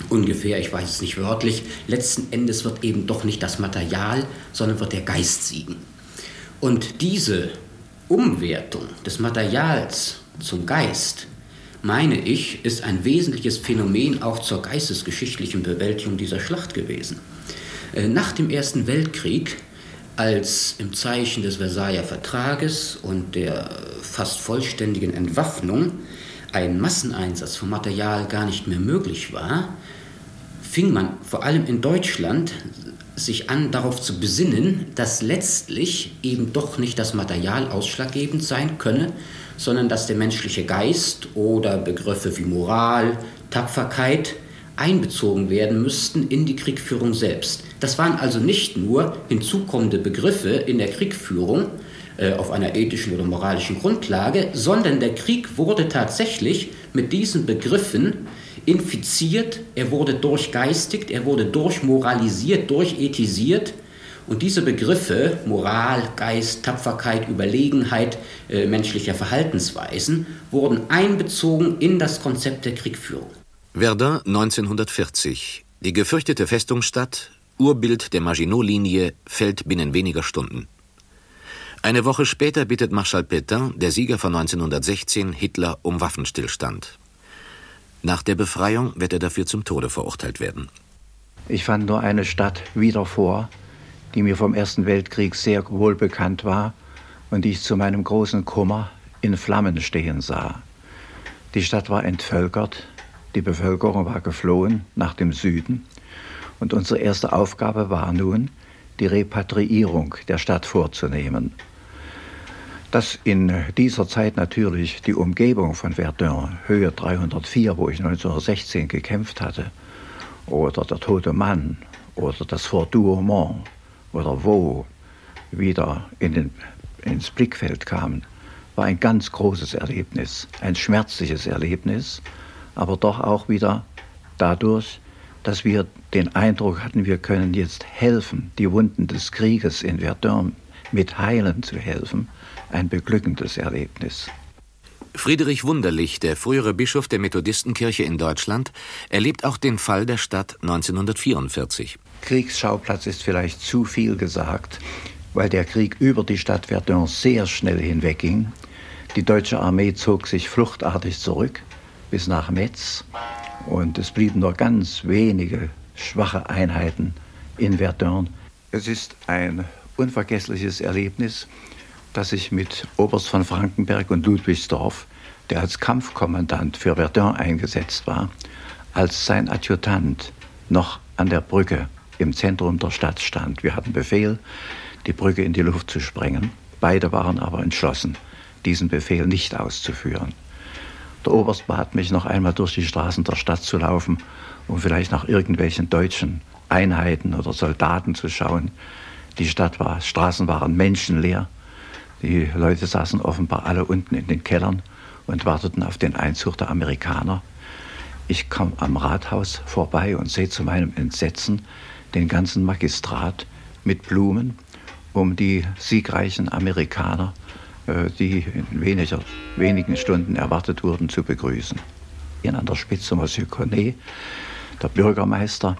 ungefähr, ich weiß es nicht wörtlich, letzten Endes wird eben doch nicht das Material, sondern wird der Geist siegen. Und diese Umwertung des Materials zum Geist, meine ich, ist ein wesentliches Phänomen auch zur geistesgeschichtlichen Bewältigung dieser Schlacht gewesen. Äh, nach dem Ersten Weltkrieg als im Zeichen des Versailler Vertrages und der fast vollständigen Entwaffnung ein Masseneinsatz von Material gar nicht mehr möglich war, fing man vor allem in Deutschland sich an, darauf zu besinnen, dass letztlich eben doch nicht das Material ausschlaggebend sein könne, sondern dass der menschliche Geist oder Begriffe wie Moral, Tapferkeit einbezogen werden müssten in die Kriegführung selbst. Das waren also nicht nur hinzukommende Begriffe in der Kriegführung äh, auf einer ethischen oder moralischen Grundlage, sondern der Krieg wurde tatsächlich mit diesen Begriffen infiziert, er wurde durchgeistigt, er wurde durchmoralisiert, durchethisiert. Und diese Begriffe, Moral, Geist, Tapferkeit, Überlegenheit äh, menschlicher Verhaltensweisen, wurden einbezogen in das Konzept der Kriegführung. Verdun 1940. Die gefürchtete Festungsstadt, Urbild der Maginot-Linie, fällt binnen weniger Stunden. Eine Woche später bittet Marschall Pétain, der Sieger von 1916, Hitler um Waffenstillstand. Nach der Befreiung wird er dafür zum Tode verurteilt werden. Ich fand nur eine Stadt wieder vor, die mir vom Ersten Weltkrieg sehr wohl bekannt war und die ich zu meinem großen Kummer in Flammen stehen sah. Die Stadt war entvölkert, die Bevölkerung war geflohen nach dem Süden und unsere erste Aufgabe war nun, die Repatriierung der Stadt vorzunehmen. Dass in dieser Zeit natürlich die Umgebung von Verdun, Höhe 304, wo ich 1916 gekämpft hatte, oder der Tote Mann oder das Fort Douaumont oder wo wieder in den, ins Blickfeld kamen, war ein ganz großes Erlebnis, ein schmerzliches Erlebnis, aber doch auch wieder dadurch dass wir den Eindruck hatten, wir können jetzt helfen, die Wunden des Krieges in Verdun mit heilen zu helfen, ein beglückendes Erlebnis. Friedrich Wunderlich, der frühere Bischof der Methodistenkirche in Deutschland, erlebt auch den Fall der Stadt 1944. Kriegsschauplatz ist vielleicht zu viel gesagt, weil der Krieg über die Stadt Verdun sehr schnell hinwegging. Die deutsche Armee zog sich fluchtartig zurück bis nach Metz und es blieben nur ganz wenige schwache Einheiten in Verdun. Es ist ein unvergessliches Erlebnis, dass ich mit Oberst von Frankenberg und Ludwigsdorf, der als Kampfkommandant für Verdun eingesetzt war, als sein Adjutant noch an der Brücke im Zentrum der Stadt stand. Wir hatten Befehl, die Brücke in die Luft zu sprengen. Beide waren aber entschlossen, diesen Befehl nicht auszuführen. Der Oberst bat mich, noch einmal durch die Straßen der Stadt zu laufen, um vielleicht nach irgendwelchen deutschen Einheiten oder Soldaten zu schauen. Die Stadt war, Straßen waren menschenleer. Die Leute saßen offenbar alle unten in den Kellern und warteten auf den Einzug der Amerikaner. Ich kam am Rathaus vorbei und sehe zu meinem Entsetzen den ganzen Magistrat mit Blumen, um die siegreichen Amerikaner die in weniger, wenigen Stunden erwartet wurden, zu begrüßen. An der Spitze Monsieur Cornet, der Bürgermeister,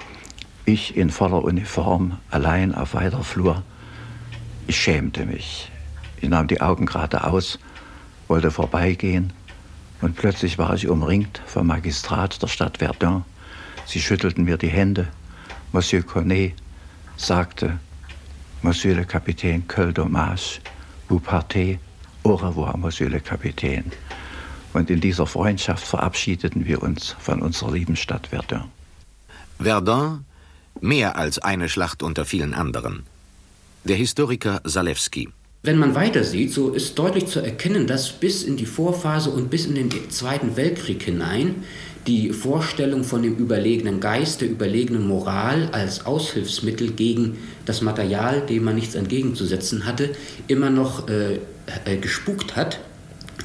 ich in voller Uniform, allein auf weiter Flur. Ich schämte mich. Ich nahm die Augen geradeaus, wollte vorbeigehen und plötzlich war ich umringt vom Magistrat der Stadt Verdun. Sie schüttelten mir die Hände. Monsieur Cornet sagte, Monsieur le Capitaine, quel dommage, vous partez Au revoir, Monsieur le Capitaine. Und in dieser Freundschaft verabschiedeten wir uns von unserer lieben Stadt Verdun. Verdun, mehr als eine Schlacht unter vielen anderen. Der Historiker Salewski. Wenn man weiter sieht, so ist deutlich zu erkennen, dass bis in die Vorphase und bis in den Zweiten Weltkrieg hinein die Vorstellung von dem überlegenen Geist, der überlegenen Moral als Aushilfsmittel gegen das Material, dem man nichts entgegenzusetzen hatte, immer noch äh, äh, gespukt hat.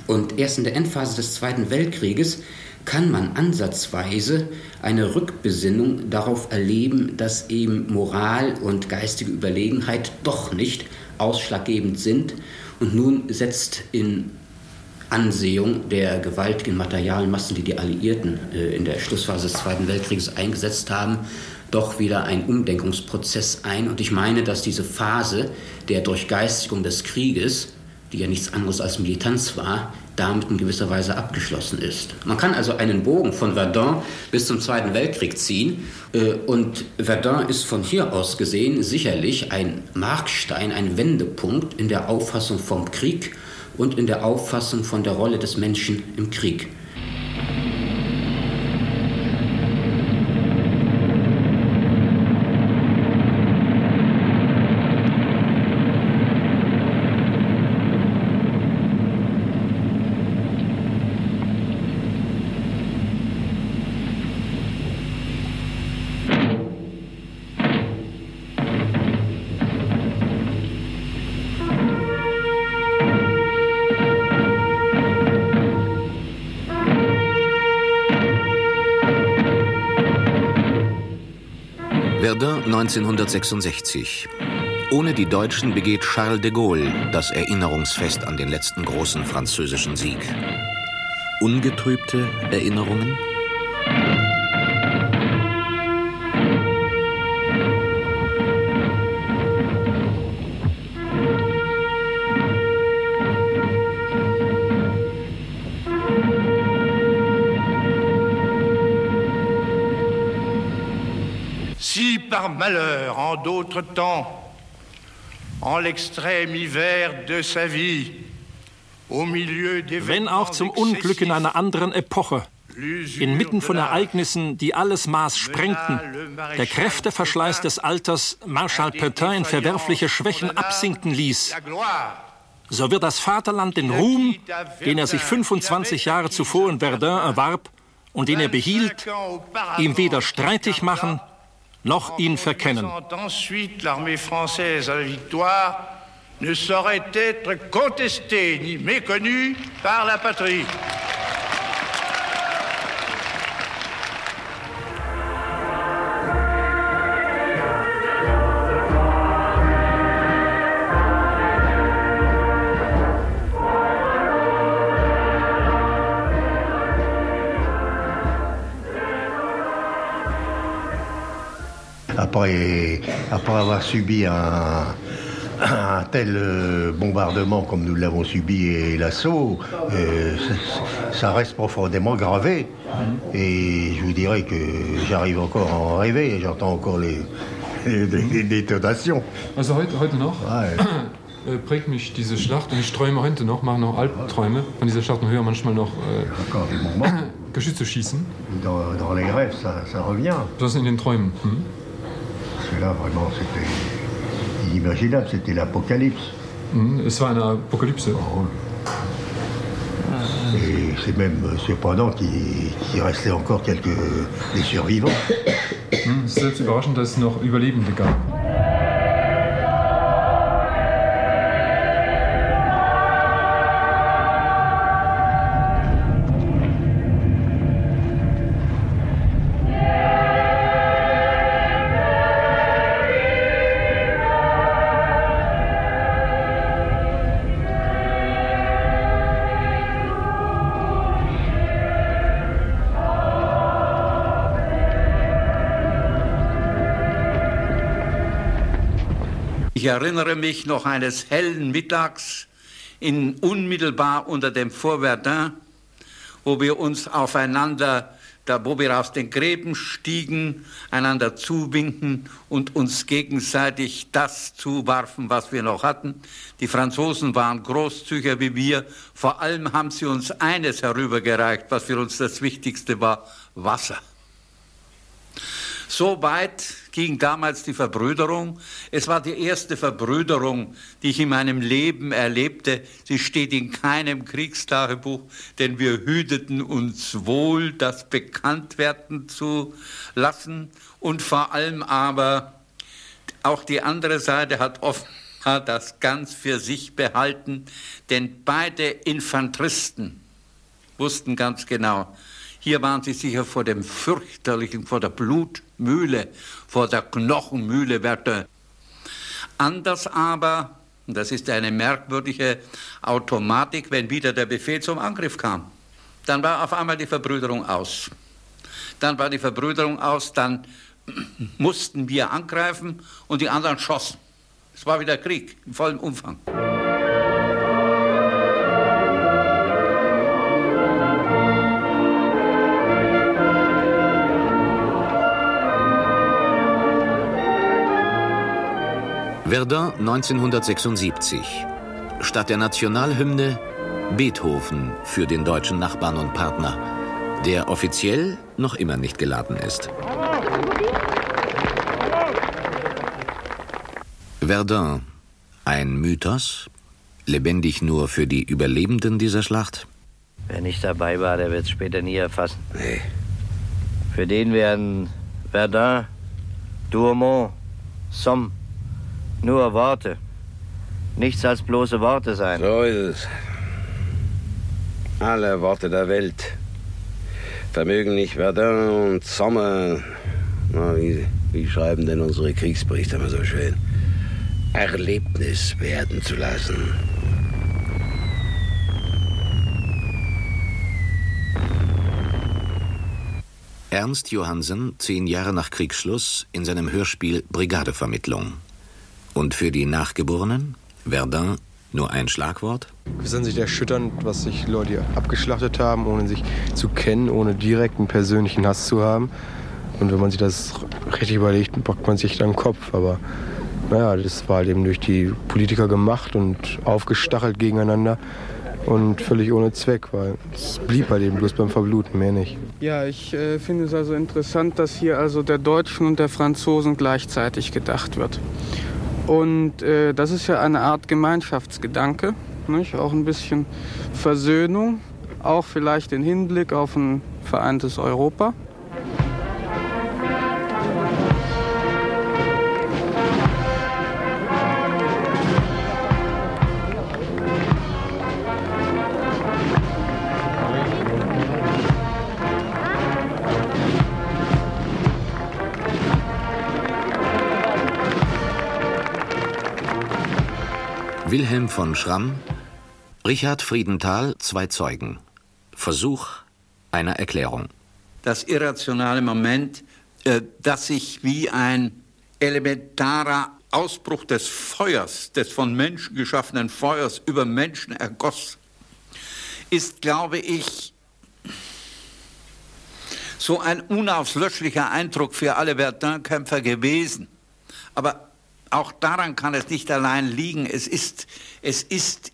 Und erst in der Endphase des Zweiten Weltkrieges kann man ansatzweise eine Rückbesinnung darauf erleben, dass eben Moral und geistige Überlegenheit doch nicht ausschlaggebend sind. Und nun setzt in Ansehung der gewaltigen Materialmassen, die die Alliierten äh, in der Schlussphase des Zweiten Weltkrieges eingesetzt haben, doch wieder ein Umdenkungsprozess ein. Und ich meine, dass diese Phase der Durchgeistigung des Krieges, die ja nichts anderes als Militanz war, damit in gewisser Weise abgeschlossen ist. Man kann also einen Bogen von Verdun bis zum Zweiten Weltkrieg ziehen äh, und Verdun ist von hier aus gesehen sicherlich ein Markstein, ein Wendepunkt in der Auffassung vom Krieg und in der Auffassung von der Rolle des Menschen im Krieg. Verdun 1966. Ohne die Deutschen begeht Charles de Gaulle das Erinnerungsfest an den letzten großen französischen Sieg. Ungetrübte Erinnerungen? Malheur en d'autres temps, en l'extrême hiver de sa vie, au milieu Wenn auch zum Unglück in einer anderen Epoche, inmitten von Ereignissen, die alles Maß sprengten, der Kräfteverschleiß des Alters Marschall Pétain in verwerfliche Schwächen absinken ließ, so wird das Vaterland den Ruhm, den er sich 25 Jahre zuvor in Verdun erwarb und den er behielt, ihm weder streitig machen noch ihn verkennen. ne saurait être contesté ni méconnu par la patrie. « après, après avoir subi un, un tel euh, bombardement comme nous l'avons subi et l'assaut, euh, ça reste profondément gravé. Et je vous dirais que j'arrive encore à en rêver, j'entends encore les, les, les détonations. Also heute, heute noch äh, prägt mich diese Schlacht und ich träume heute noch, mache noch Albträume von dieser Schlacht und höre manchmal noch äh, Geschütze schießen. Dans, dans les rêves, ça, ça revient. Das in den Träumen. Hm? Que là, vraiment, c'était inimaginable, c'était l'apocalypse. Hm, es war eine Apokalypse. Oh. Et c'est même surprenant qu'il qu restait encore quelques des survivants. Ist selbst überraschend, dass es noch Überlebende gab. Erinnere mich noch eines hellen Mittags in, unmittelbar unter dem Fort Verdun, wo wir uns aufeinander, da, wo wir aus den Gräben stiegen, einander zuwinken und uns gegenseitig das zuwarfen, was wir noch hatten. Die Franzosen waren großzügiger wie wir. Vor allem haben sie uns eines herübergereicht, was für uns das Wichtigste war, Wasser. So weit ging damals die Verbrüderung. Es war die erste Verbrüderung, die ich in meinem Leben erlebte. Sie steht in keinem Kriegstagebuch, denn wir hüteten uns wohl, das bekannt werden zu lassen. Und vor allem aber auch die andere Seite hat offenbar das ganz für sich behalten, denn beide Infanteristen wussten ganz genau, hier waren sie sicher vor dem fürchterlichen, vor der Blutmühle, vor der Knochenmühle Verdun. Anders aber, das ist eine merkwürdige Automatik, wenn wieder der Befehl zum Angriff kam, dann war auf einmal die Verbrüderung aus. Dann war die Verbrüderung aus, dann mussten wir angreifen und die anderen schossen. Es war wieder Krieg im vollen Umfang. Verdun 1976. Statt der Nationalhymne Beethoven für den deutschen Nachbarn und Partner, der offiziell noch immer nicht geladen ist. Verdun, ein Mythos, lebendig nur für die Überlebenden dieser Schlacht? Wer nicht dabei war, der wird es später nie erfassen. Nee. Für den werden Verdun, Douaumont, Somme, nur Worte. Nichts als bloße Worte sein. So ist es. Alle Worte der Welt vermögen nicht Verdun und Sommer. Na, wie, wie schreiben denn unsere Kriegsberichte immer so schön? Erlebnis werden zu lassen. Ernst Johansen, zehn Jahre nach Kriegsschluss, in seinem Hörspiel Brigadevermittlung. Und für die Nachgeborenen? Verdun nur ein Schlagwort? Es ist an sich erschütternd, was sich Leute abgeschlachtet haben, ohne sich zu kennen, ohne direkten persönlichen Hass zu haben. Und wenn man sich das richtig überlegt, packt man sich dann den Kopf. Aber naja, das war halt eben durch die Politiker gemacht und aufgestachelt gegeneinander und völlig ohne Zweck, weil es blieb halt eben bloß beim Verbluten, mehr nicht. Ja, ich äh, finde es also interessant, dass hier also der Deutschen und der Franzosen gleichzeitig gedacht wird. Und äh, das ist ja eine Art Gemeinschaftsgedanke, nicht? auch ein bisschen Versöhnung, auch vielleicht den Hinblick auf ein vereintes Europa. Wilhelm von Schramm, Richard Friedenthal, zwei Zeugen. Versuch einer Erklärung. Das irrationale Moment, äh, das sich wie ein elementarer Ausbruch des Feuers, des von Menschen geschaffenen Feuers über Menschen ergoss, ist, glaube ich, so ein unauslöschlicher Eindruck für alle Verdun-Kämpfer gewesen. Aber auch daran kann es nicht allein liegen. Es ist, es ist,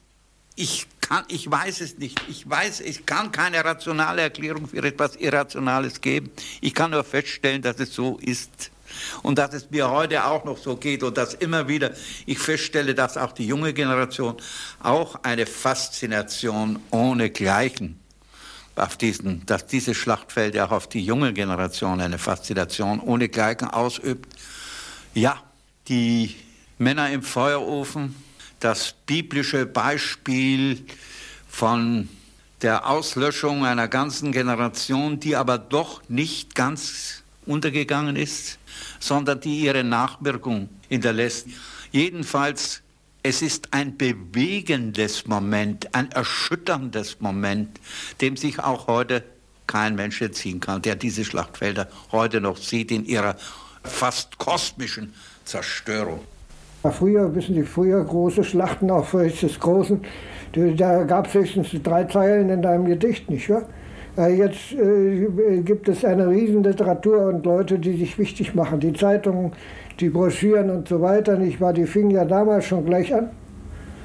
ich kann, ich weiß es nicht. Ich weiß, ich kann keine rationale Erklärung für etwas Irrationales geben. Ich kann nur feststellen, dass es so ist. Und dass es mir heute auch noch so geht und dass immer wieder ich feststelle, dass auch die junge Generation auch eine Faszination ohne Gleichen auf diesen, dass dieses Schlachtfeld auch auf die junge Generation eine Faszination ohne Gleichen ausübt. Ja, die Männer im Feuerofen, das biblische Beispiel von der Auslöschung einer ganzen Generation, die aber doch nicht ganz untergegangen ist, sondern die ihre Nachwirkung hinterlässt. Jedenfalls, es ist ein bewegendes Moment, ein erschütterndes Moment, dem sich auch heute kein Mensch entziehen kann, der diese Schlachtfelder heute noch sieht in ihrer fast kosmischen Zerstörung. Früher, wissen Sie, früher große Schlachten, auch des Großen, da gab es höchstens drei Zeilen in deinem Gedicht, nicht wahr? Jetzt äh, gibt es eine Riesenliteratur und Leute, die sich wichtig machen. Die Zeitungen, die Broschüren und so weiter, nicht wahr? Die fingen ja damals schon gleich an.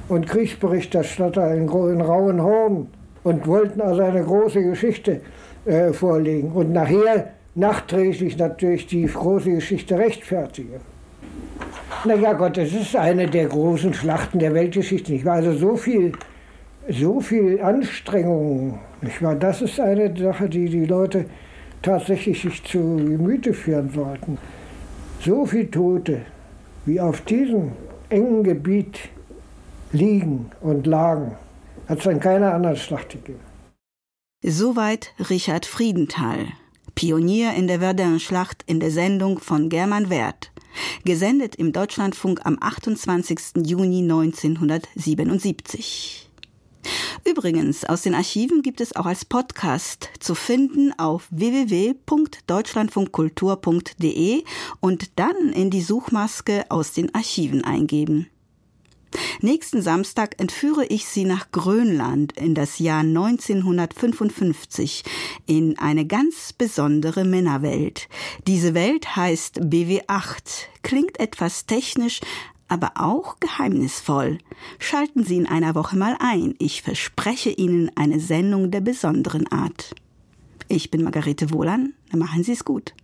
Und Kriegsberichterstatter in, in rauen Horden und wollten also eine große Geschichte äh, vorlegen. Und nachher nachträglich natürlich die große Geschichte rechtfertigen. Na ja Gott, es ist eine der großen Schlachten der Weltgeschichte. Ich war also so viel, so viel Anstrengung nicht wahr? Das ist eine Sache, die die Leute tatsächlich sich zu Gemüte führen sollten. So viele Tote, wie auf diesem engen Gebiet liegen und lagen, hat es an keiner anderen Schlacht gegeben. Soweit Richard Friedenthal, Pionier in der Verdun-Schlacht in der Sendung von German Wert, gesendet im Deutschlandfunk am 28. Juni 1977. Übrigens, aus den Archiven gibt es auch als Podcast zu finden auf www.deutschlandfunkkultur.de und dann in die Suchmaske aus den Archiven eingeben. Nächsten Samstag entführe ich Sie nach Grönland in das Jahr 1955 in eine ganz besondere Männerwelt. Diese Welt heißt BW8, klingt etwas technisch, aber auch geheimnisvoll. Schalten Sie in einer Woche mal ein. Ich verspreche Ihnen eine Sendung der besonderen Art. Ich bin Margarete Wohlan. Machen Sie es gut.